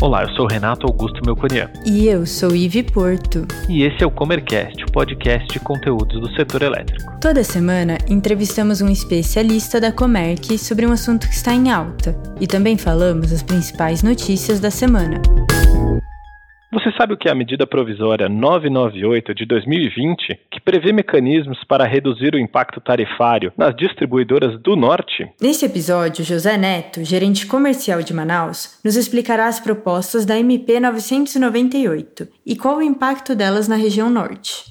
Olá, eu sou Renato Augusto Melconian. E eu sou Ive Porto. E esse é o Comercast, o podcast de conteúdos do setor elétrico. Toda semana entrevistamos um especialista da Comerc sobre um assunto que está em alta e também falamos as principais notícias da semana. Você sabe o que é a medida provisória 998 de 2020, que prevê mecanismos para reduzir o impacto tarifário nas distribuidoras do Norte? Nesse episódio, José Neto, gerente comercial de Manaus, nos explicará as propostas da MP 998 e qual o impacto delas na região Norte.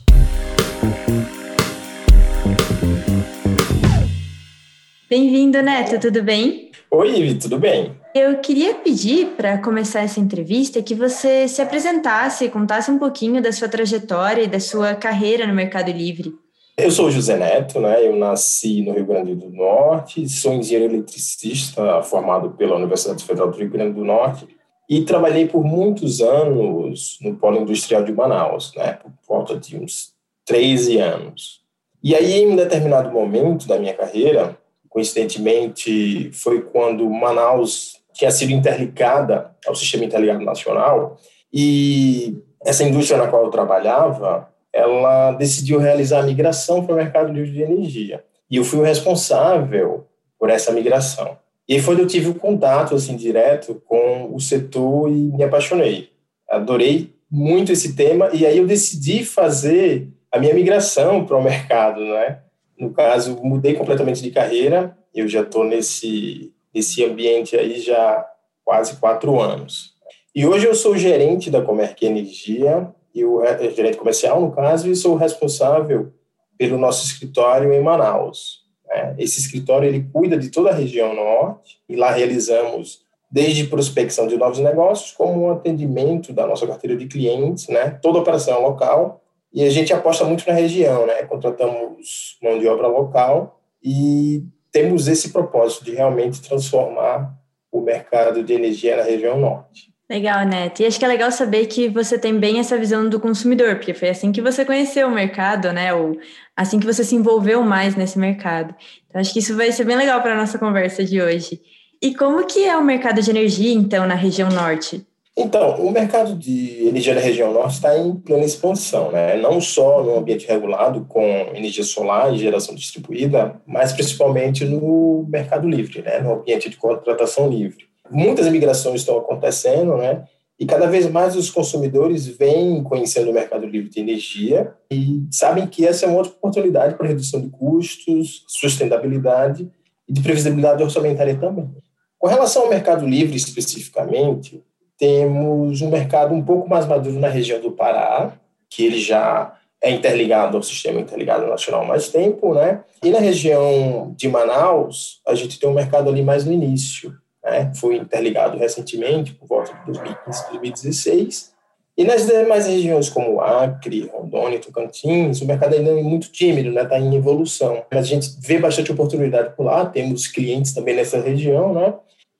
Bem-vindo, Neto, tudo bem? Oi, tudo bem? Eu queria pedir, para começar essa entrevista, que você se apresentasse, contasse um pouquinho da sua trajetória e da sua carreira no Mercado Livre. Eu sou José Neto, né? Eu nasci no Rio Grande do Norte, sou engenheiro eletricista formado pela Universidade Federal do Rio Grande do Norte e trabalhei por muitos anos no Polo Industrial de Manaus, né? Por volta de uns 13 anos. E aí, em um determinado momento da minha carreira, coincidentemente, foi quando Manaus tinha sido interligada ao Sistema Interligado Nacional e essa indústria na qual eu trabalhava, ela decidiu realizar a migração para o mercado livre de energia. E eu fui o responsável por essa migração. E aí foi onde eu tive o contato assim direto com o setor e me apaixonei. Adorei muito esse tema e aí eu decidi fazer a minha migração para o mercado, né? No caso, mudei completamente de carreira. Eu já estou nesse esse ambiente aí já quase quatro anos. E hoje eu sou gerente da Comerc Energia, e o é, gerente comercial, no caso, e sou responsável pelo nosso escritório em Manaus. Né? Esse escritório ele cuida de toda a região norte, e lá realizamos desde prospecção de novos negócios, como um atendimento da nossa carteira de clientes, né? toda operação local, e a gente aposta muito na região, né? contratamos mão de obra local e temos esse propósito de realmente transformar o mercado de energia na região norte. Legal, Neto. E acho que é legal saber que você tem bem essa visão do consumidor, porque foi assim que você conheceu o mercado, né? Ou assim que você se envolveu mais nesse mercado. Então, acho que isso vai ser bem legal para a nossa conversa de hoje. E como que é o mercado de energia, então, na região norte? Então, o mercado de energia da região norte está em plena expansão, né? não só no ambiente regulado com energia solar e geração distribuída, mas principalmente no mercado livre, né? no ambiente de contratação livre. Muitas migrações estão acontecendo, né? e cada vez mais os consumidores vêm conhecendo o mercado livre de energia e sabem que essa é uma outra oportunidade para redução de custos, sustentabilidade e de previsibilidade orçamentária também. Com relação ao mercado livre especificamente, temos um mercado um pouco mais maduro na região do Pará, que ele já é interligado ao sistema interligado nacional há mais tempo, né? E na região de Manaus, a gente tem um mercado ali mais no início, né? Foi interligado recentemente, por volta de 2015, 2016. E nas demais regiões como Acre, Rondônia, Tocantins, o mercado ainda é muito tímido, né? Está em evolução. Mas a gente vê bastante oportunidade por lá, temos clientes também nessa região, né?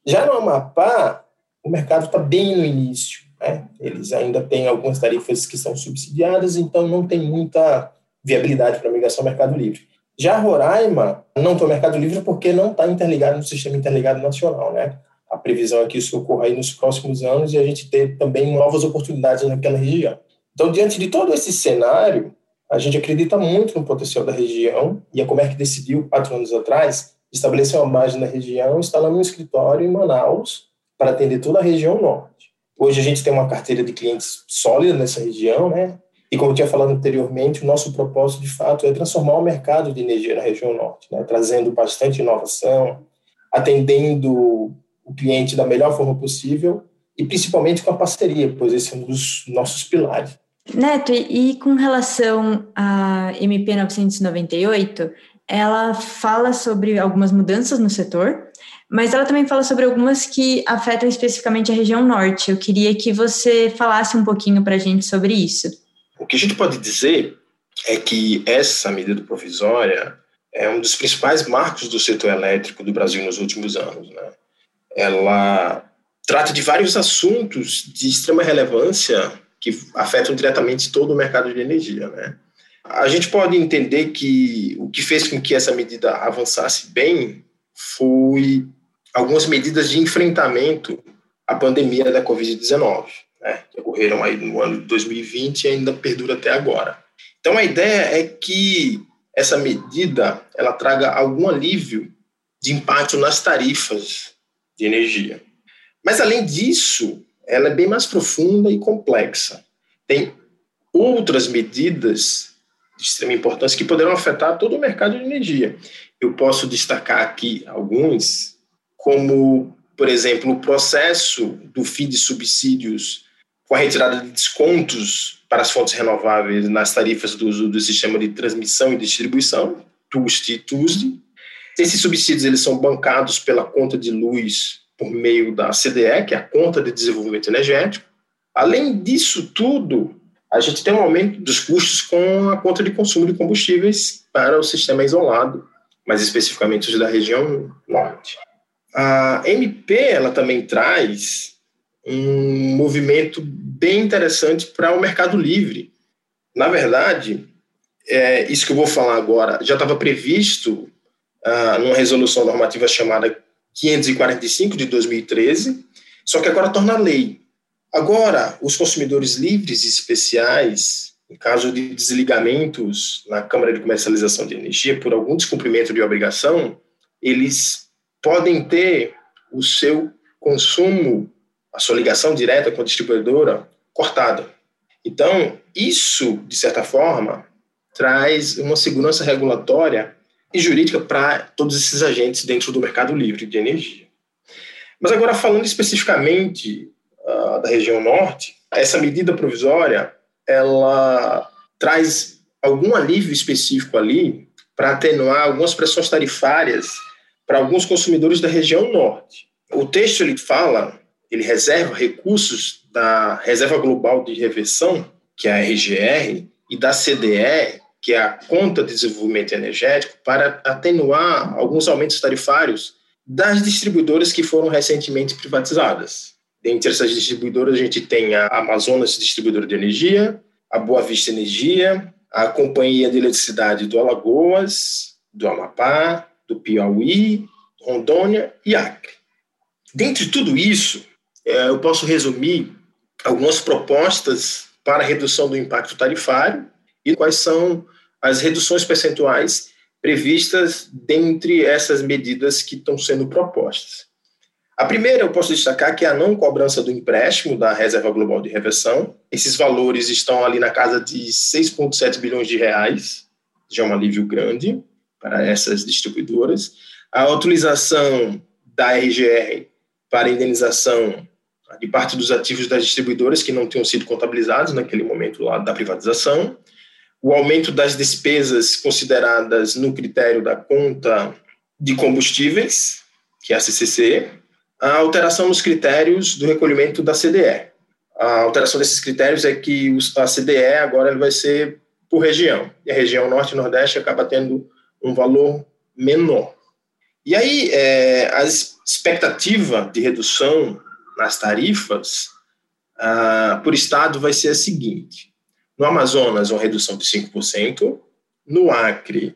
Já no Amapá, o mercado está bem no início. Né? Eles ainda têm algumas tarifas que são subsidiadas, então não tem muita viabilidade para migração ao Mercado Livre. Já Roraima não está no Mercado Livre porque não está interligado no Sistema Interligado Nacional. Né? A previsão é que isso ocorra nos próximos anos e a gente ter também novas oportunidades naquela região. Então, diante de todo esse cenário, a gente acredita muito no potencial da região e a Comerc decidiu, quatro anos atrás, estabelecer uma base na região, instalando um escritório em Manaus, para atender toda a região norte. Hoje a gente tem uma carteira de clientes sólida nessa região, né? E como eu tinha falado anteriormente, o nosso propósito de fato é transformar o mercado de energia na região norte, né? trazendo bastante inovação, atendendo o cliente da melhor forma possível e principalmente com a parceria, pois esse é um dos nossos pilares. Neto, e com relação à MP 998, ela fala sobre algumas mudanças no setor, mas ela também fala sobre algumas que afetam especificamente a região norte. Eu queria que você falasse um pouquinho para a gente sobre isso. O que a gente pode dizer é que essa medida provisória é um dos principais marcos do setor elétrico do Brasil nos últimos anos. Né? Ela trata de vários assuntos de extrema relevância que afetam diretamente todo o mercado de energia. Né? A gente pode entender que o que fez com que essa medida avançasse bem foi algumas medidas de enfrentamento a pandemia da Covid-19, né, que ocorreram aí no ano de 2020 e ainda perdura até agora. Então, a ideia é que essa medida ela traga algum alívio de impacto nas tarifas de energia. Mas, além disso, ela é bem mais profunda e complexa. Tem outras medidas de extrema importância que poderão afetar todo o mercado de energia. Eu posso destacar aqui alguns, como, por exemplo, o processo do fim de subsídios com a retirada de descontos para as fontes renováveis nas tarifas do, do sistema de transmissão e distribuição, TUST e TUSD. Esses subsídios eles são bancados pela conta de luz por meio da CDE, que é a Conta de Desenvolvimento Energético. Além disso tudo, a gente tem um aumento dos custos com a conta de consumo de combustíveis para o sistema isolado, mais especificamente os da região norte. A MP ela também traz um movimento bem interessante para o mercado livre. Na verdade, é, isso que eu vou falar agora já estava previsto ah, numa resolução normativa chamada 545 de 2013, só que agora torna lei. Agora, os consumidores livres e especiais, em caso de desligamentos na Câmara de Comercialização de Energia por algum descumprimento de obrigação, eles podem ter o seu consumo a sua ligação direta com a distribuidora cortada. Então, isso, de certa forma, traz uma segurança regulatória e jurídica para todos esses agentes dentro do mercado livre de energia. Mas agora, falando especificamente uh, da região norte, essa medida provisória, ela traz algum alívio específico ali para atenuar algumas pressões tarifárias para alguns consumidores da região norte. O texto ele fala ele reserva recursos da Reserva Global de Reversão, que é a RGR, e da CDE, que é a Conta de Desenvolvimento Energético, para atenuar alguns aumentos tarifários das distribuidoras que foram recentemente privatizadas. Dentre essas distribuidoras, a gente tem a Amazonas Distribuidora de Energia, a Boa Vista Energia, a Companhia de Eletricidade do Alagoas, do Amapá, do Piauí, Rondônia e Acre. Dentre tudo isso, é, eu posso resumir algumas propostas para redução do impacto tarifário e quais são as reduções percentuais previstas dentre essas medidas que estão sendo propostas. A primeira eu posso destacar que é a não cobrança do empréstimo da Reserva Global de Reversão. Esses valores estão ali na casa de 6,7 bilhões de reais, já é um alívio grande para essas distribuidoras. A utilização da RGR para indenização de parte dos ativos das distribuidoras que não tinham sido contabilizados naquele momento lá da privatização, o aumento das despesas consideradas no critério da conta de combustíveis, que é a CCC, a alteração nos critérios do recolhimento da CDE. A alteração desses critérios é que a CDE agora vai ser por região, e a região norte e nordeste acaba tendo um valor menor. E aí, é, a expectativa de redução nas tarifas ah, por estado vai ser a seguinte: no Amazonas, uma redução de 5%, no Acre,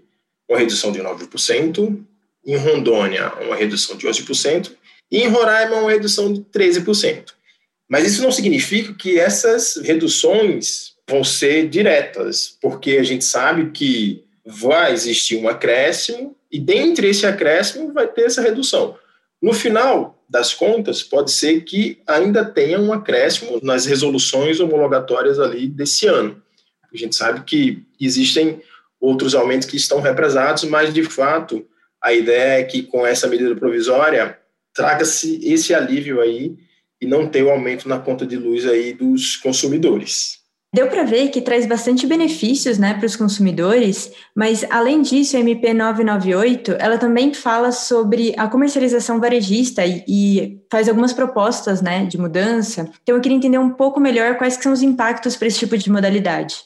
uma redução de 9%, em Rondônia, uma redução de 11%, e em Roraima, uma redução de 13%. Mas isso não significa que essas reduções vão ser diretas, porque a gente sabe que vai existir um acréscimo, e dentre esse acréscimo vai ter essa redução. No final, das contas, pode ser que ainda tenha um acréscimo nas resoluções homologatórias ali desse ano. A gente sabe que existem outros aumentos que estão represados, mas de fato a ideia é que com essa medida provisória traga-se esse alívio aí e não ter o aumento na conta de luz aí dos consumidores. Deu para ver que traz bastante benefícios né, para os consumidores, mas além disso, a MP 998 ela também fala sobre a comercialização varejista e, e, faz algumas propostas né, de mudança. Então eu queria entender um pouco melhor quais são os impactos para esse tipo de modalidade.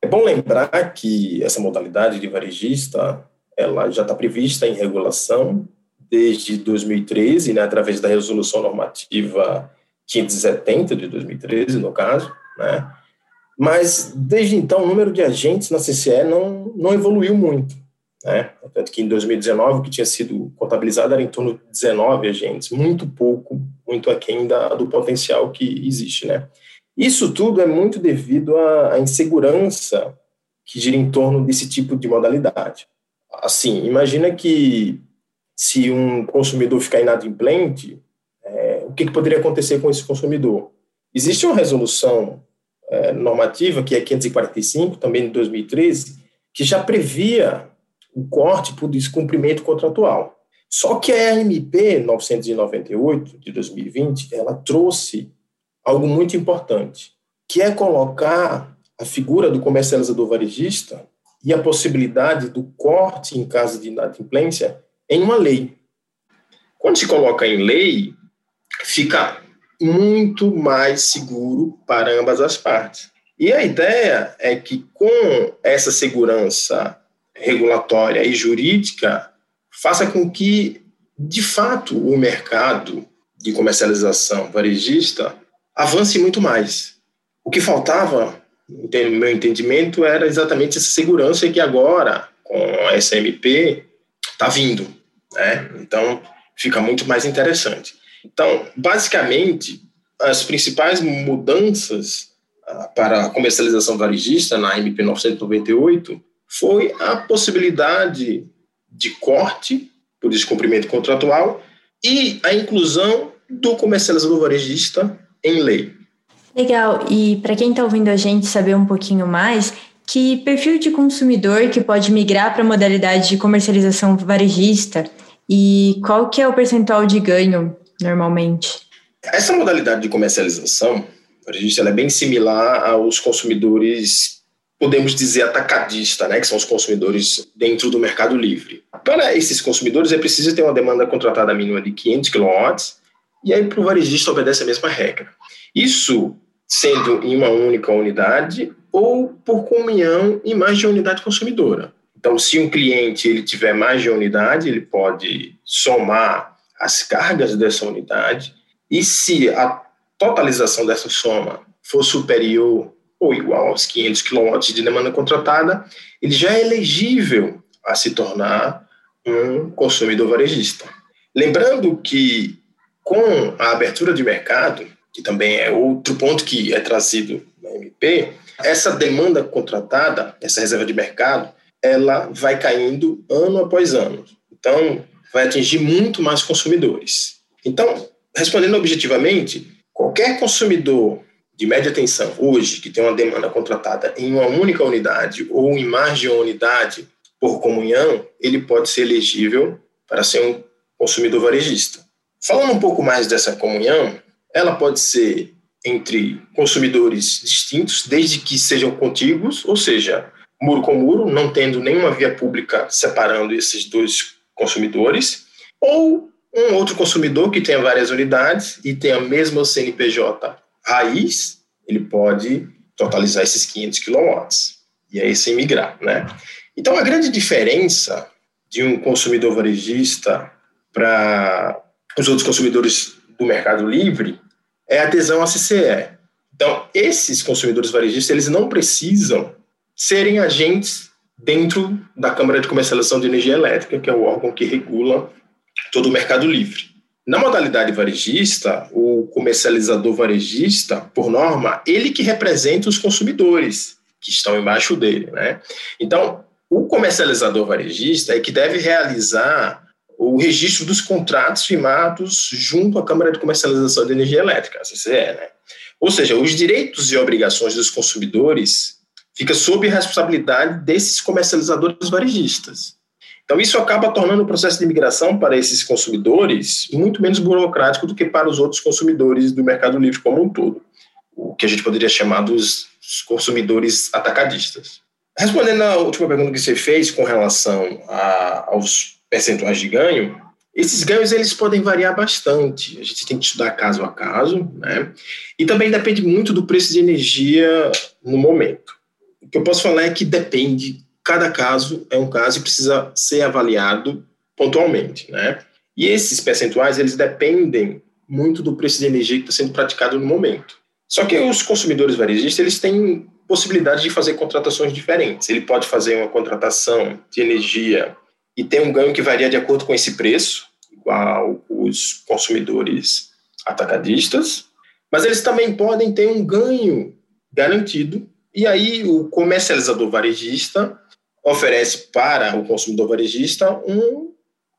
É bom lembrar que essa modalidade de varejista ela já está prevista em regulação desde 2013, né, através da resolução normativa 570 de 2013, no caso, né, mas, desde então, o número de agentes na CCE não, não evoluiu muito. Né? Tanto que em 2019, o que tinha sido contabilizado era em torno de 19 agentes, muito pouco, muito aquém da, do potencial que existe, né? Isso tudo é muito devido à, à insegurança que gira em torno desse tipo de modalidade. Assim, imagina que se um consumidor ficar inadimplente, é, o que, que, poderia acontecer com esse consumidor? Existe uma resolução normativa, que é 545, também de 2013, que já previa o corte por descumprimento contratual. Só que a MP 998 de 2020, ela trouxe algo muito importante, que é colocar a figura do comercializador varejista e a possibilidade do corte em caso de inadimplência em uma lei. Quando se coloca em lei, fica muito mais seguro para ambas as partes. E a ideia é que, com essa segurança regulatória e jurídica, faça com que, de fato, o mercado de comercialização varejista avance muito mais. O que faltava, no meu entendimento, era exatamente essa segurança que agora, com a SMP, está vindo. Né? Então, fica muito mais interessante. Então, basicamente, as principais mudanças uh, para a comercialização varejista na MP 998 foi a possibilidade de corte por descumprimento contratual e a inclusão do comercializador varejista em lei. Legal. E para quem está ouvindo a gente saber um pouquinho mais, que perfil de consumidor que pode migrar para a modalidade de comercialização varejista e qual que é o percentual de ganho normalmente? Essa modalidade de comercialização varejista é bem similar aos consumidores, podemos dizer atacadista, né, que são os consumidores dentro do mercado livre. Para esses consumidores é preciso ter uma demanda contratada mínima de 500 kW e aí para o varejista obedece a mesma regra. Isso sendo em uma única unidade ou por comunhão em mais de uma unidade consumidora. Então, se um cliente ele tiver mais de uma unidade, ele pode somar as cargas dessa unidade e se a totalização dessa soma for superior ou igual aos 500 kW de demanda contratada, ele já é elegível a se tornar um consumidor varejista. Lembrando que com a abertura de mercado, que também é outro ponto que é trazido na MP, essa demanda contratada, essa reserva de mercado, ela vai caindo ano após ano. Então, vai atingir muito mais consumidores. Então, respondendo objetivamente, qualquer consumidor de média tensão hoje que tem uma demanda contratada em uma única unidade ou em mais de uma unidade por comunhão, ele pode ser elegível para ser um consumidor varejista. Falando um pouco mais dessa comunhão, ela pode ser entre consumidores distintos, desde que sejam contíguos, ou seja, muro com muro, não tendo nenhuma via pública separando esses dois consumidores, ou um outro consumidor que tenha várias unidades e tenha mesmo o CNPJ raiz, ele pode totalizar esses 500 kW. E aí sem migrar, né? Então, a grande diferença de um consumidor varejista para os outros consumidores do mercado livre é a adesão à CCE. Então, esses consumidores varejistas, eles não precisam serem agentes dentro da Câmara de Comercialização de Energia Elétrica, que é o órgão que regula todo o mercado livre. Na modalidade varejista, o comercializador varejista, por norma, ele que representa os consumidores que estão embaixo dele, né? Então, o comercializador varejista é que deve realizar o registro dos contratos firmados junto à Câmara de Comercialização de Energia Elétrica, a CCE, né? Ou seja, os direitos e obrigações dos consumidores fica sob responsabilidade desses comercializadores varejistas. Então, isso acaba tornando o processo de imigração para esses consumidores muito menos burocrático do que para os outros consumidores do mercado livre como um todo, o que a gente poderia chamar dos consumidores atacadistas. Respondendo à última pergunta que você fez com relação a, aos percentuais de ganho, esses ganhos eles podem variar bastante. A gente tem que estudar caso a caso, né? E também depende muito do preço de energia no momento. O que eu posso falar é que depende, cada caso é um caso e precisa ser avaliado pontualmente, né? E esses percentuais eles dependem muito do preço de energia que está sendo praticado no momento. Só que os consumidores varejistas eles têm possibilidade de fazer contratações diferentes. Ele pode fazer uma contratação de energia e tem um ganho que varia de acordo com esse preço, igual os consumidores atacadistas, mas eles também podem ter um ganho garantido, e aí o comercializador varejista oferece para o consumidor varejista um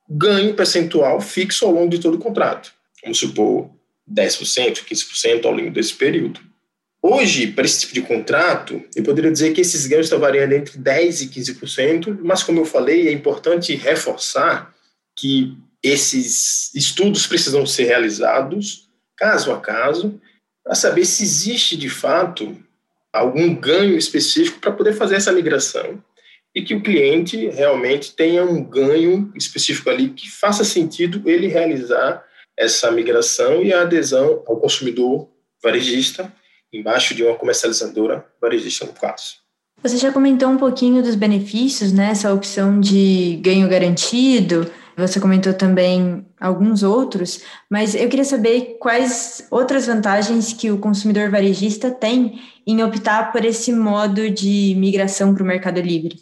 ganho percentual fixo ao longo de todo o contrato. Vamos supor 10%, 15% ao longo desse período. Hoje, para esse tipo de contrato, eu poderia dizer que esses ganhos estão variando entre 10% e 15%, mas, como eu falei, é importante reforçar que esses estudos precisam ser realizados caso a caso, para saber se existe de fato algum ganho específico para poder fazer essa migração e que o cliente realmente tenha um ganho específico ali que faça sentido ele realizar essa migração e a adesão ao consumidor varejista embaixo de uma comercializadora varejista no caso. Você já comentou um pouquinho dos benefícios, né? Opção de ganho garantido. Você comentou também alguns outros, mas eu queria saber quais outras vantagens que o consumidor varejista tem em optar por esse modo de migração para o Mercado Livre.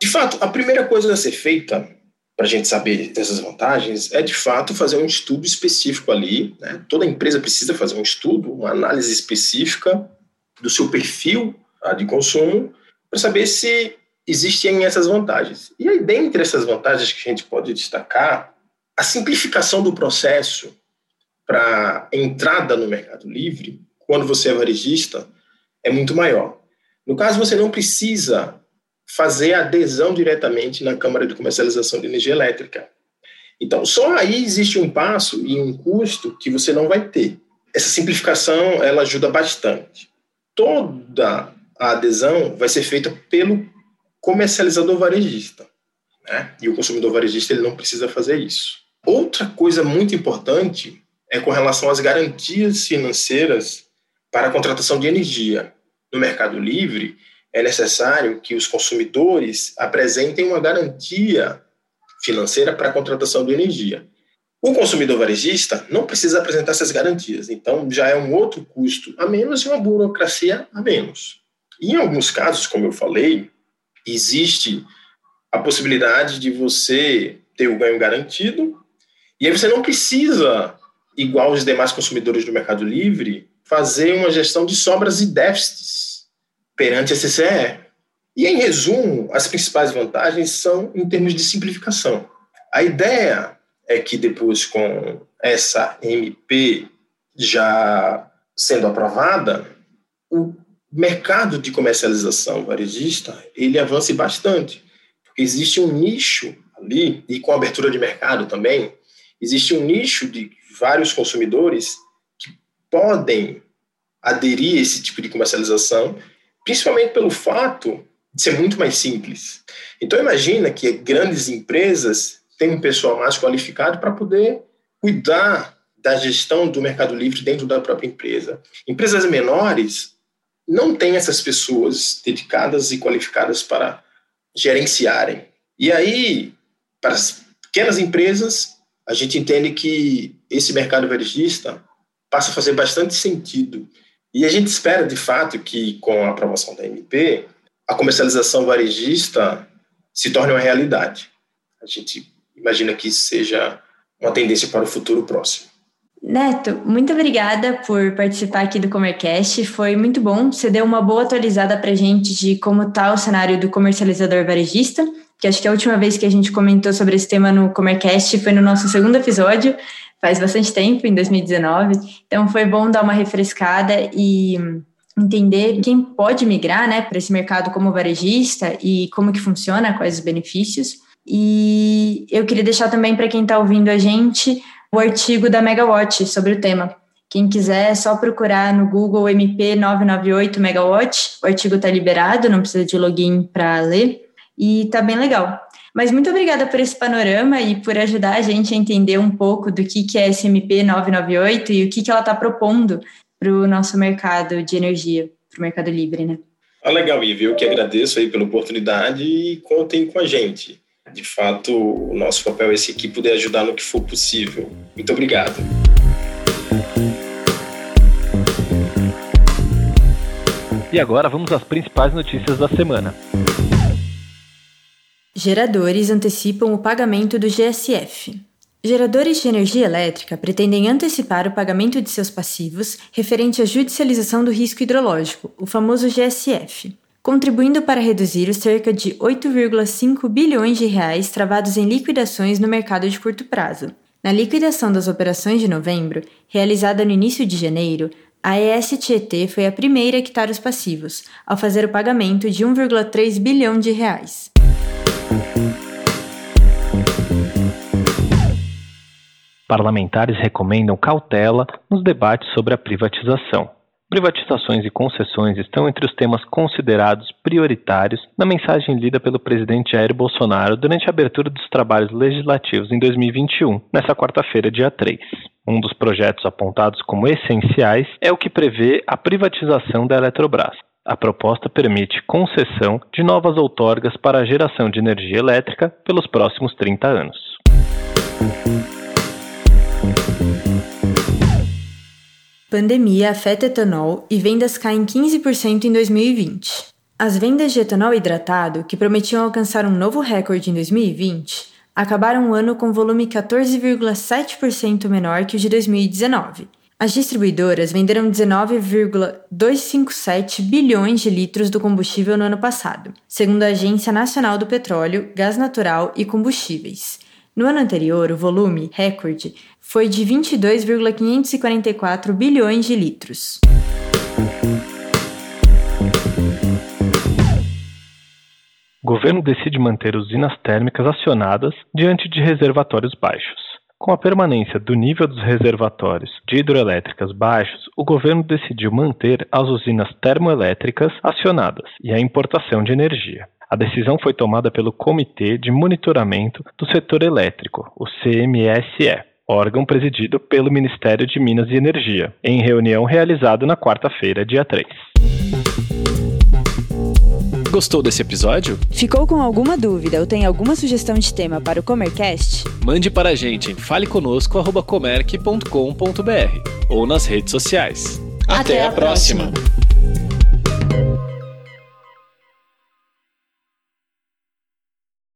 De fato, a primeira coisa a ser feita para a gente saber dessas vantagens é, de fato, fazer um estudo específico ali. Né? Toda empresa precisa fazer um estudo, uma análise específica do seu perfil tá, de consumo para saber se existem essas vantagens. E aí, dentre essas vantagens que a gente pode destacar, a simplificação do processo para entrada no Mercado Livre, quando você é varejista, é muito maior. No caso, você não precisa fazer adesão diretamente na Câmara de Comercialização de Energia Elétrica. Então, só aí existe um passo e um custo que você não vai ter. Essa simplificação, ela ajuda bastante. Toda a adesão vai ser feita pelo comercializador varejista, né? E o consumidor varejista ele não precisa fazer isso. Outra coisa muito importante é com relação às garantias financeiras para a contratação de energia. No Mercado Livre, é necessário que os consumidores apresentem uma garantia financeira para a contratação de energia. O consumidor varejista não precisa apresentar essas garantias, então já é um outro custo a menos e uma burocracia a menos. Em alguns casos, como eu falei, existe a possibilidade de você ter o ganho garantido, e aí você não precisa, igual os demais consumidores do Mercado Livre, fazer uma gestão de sobras e déficits perante a CCE. E, em resumo, as principais vantagens são em termos de simplificação. A ideia é que depois, com essa MP já sendo aprovada, o mercado de comercialização varejista ele avance bastante. Porque existe um nicho ali, e com a abertura de mercado também, existe um nicho de vários consumidores que podem aderir a esse tipo de comercialização principalmente pelo fato de ser muito mais simples. Então imagina que grandes empresas têm um pessoal mais qualificado para poder cuidar da gestão do Mercado Livre dentro da própria empresa. Empresas menores não têm essas pessoas dedicadas e qualificadas para gerenciarem. E aí, para as pequenas empresas, a gente entende que esse mercado varejista passa a fazer bastante sentido e a gente espera, de fato, que com a aprovação da MP, a comercialização varejista se torne uma realidade. A gente imagina que isso seja uma tendência para o futuro próximo. Neto, muito obrigada por participar aqui do Comercast. Foi muito bom. Você deu uma boa atualizada para a gente de como está o cenário do comercializador varejista, que acho que a última vez que a gente comentou sobre esse tema no Comercast foi no nosso segundo episódio faz bastante tempo, em 2019. Então foi bom dar uma refrescada e entender quem pode migrar, né, para esse mercado como varejista e como que funciona, quais os benefícios. E eu queria deixar também para quem está ouvindo a gente o artigo da Megawatt sobre o tema. Quem quiser, é só procurar no Google MP998 Megawatt. O artigo está liberado, não precisa de login para ler. E tá bem legal. Mas muito obrigada por esse panorama e por ajudar a gente a entender um pouco do que, que é SMP 998 e o que, que ela está propondo para o nosso mercado de energia, para o mercado livre, né? Ah, legal, Ivi. Eu que agradeço aí pela oportunidade e contem com a gente. De fato, o nosso papel é esse aqui poder ajudar no que for possível. Muito obrigado. E agora vamos às principais notícias da semana. Geradores antecipam o pagamento do GSF. Geradores de energia elétrica pretendem antecipar o pagamento de seus passivos referente à judicialização do risco hidrológico, o famoso GSF, contribuindo para reduzir os cerca de 8,5 bilhões de reais travados em liquidações no mercado de curto prazo. Na liquidação das operações de novembro, realizada no início de janeiro, a ES Tietê foi a primeira a quitar os passivos, ao fazer o pagamento de 1,3 bilhão de reais. Parlamentares recomendam cautela nos debates sobre a privatização. Privatizações e concessões estão entre os temas considerados prioritários na mensagem lida pelo presidente Jair Bolsonaro durante a abertura dos trabalhos legislativos em 2021, nesta quarta-feira, dia 3. Um dos projetos apontados como essenciais é o que prevê a privatização da Eletrobras. A proposta permite concessão de novas outorgas para a geração de energia elétrica pelos próximos 30 anos. Pandemia afeta etanol e vendas caem 15% em 2020. As vendas de etanol hidratado, que prometiam alcançar um novo recorde em 2020, acabaram o ano com volume 14,7% menor que o de 2019. As distribuidoras venderam 19,257 bilhões de litros do combustível no ano passado, segundo a Agência Nacional do Petróleo, Gás Natural e Combustíveis. No ano anterior, o volume, recorde, foi de 22,544 bilhões de litros. O governo decide manter usinas térmicas acionadas diante de reservatórios baixos. Com a permanência do nível dos reservatórios de hidroelétricas baixos, o governo decidiu manter as usinas termoelétricas acionadas e a importação de energia. A decisão foi tomada pelo Comitê de Monitoramento do Setor Elétrico, o CMSE, órgão presidido pelo Ministério de Minas e Energia, em reunião realizada na quarta-feira, dia 3. Gostou desse episódio? Ficou com alguma dúvida ou tem alguma sugestão de tema para o Comercast? Mande para a gente em faleconosco.comerc.com.br ou nas redes sociais. Até, Até a, próxima. próxima.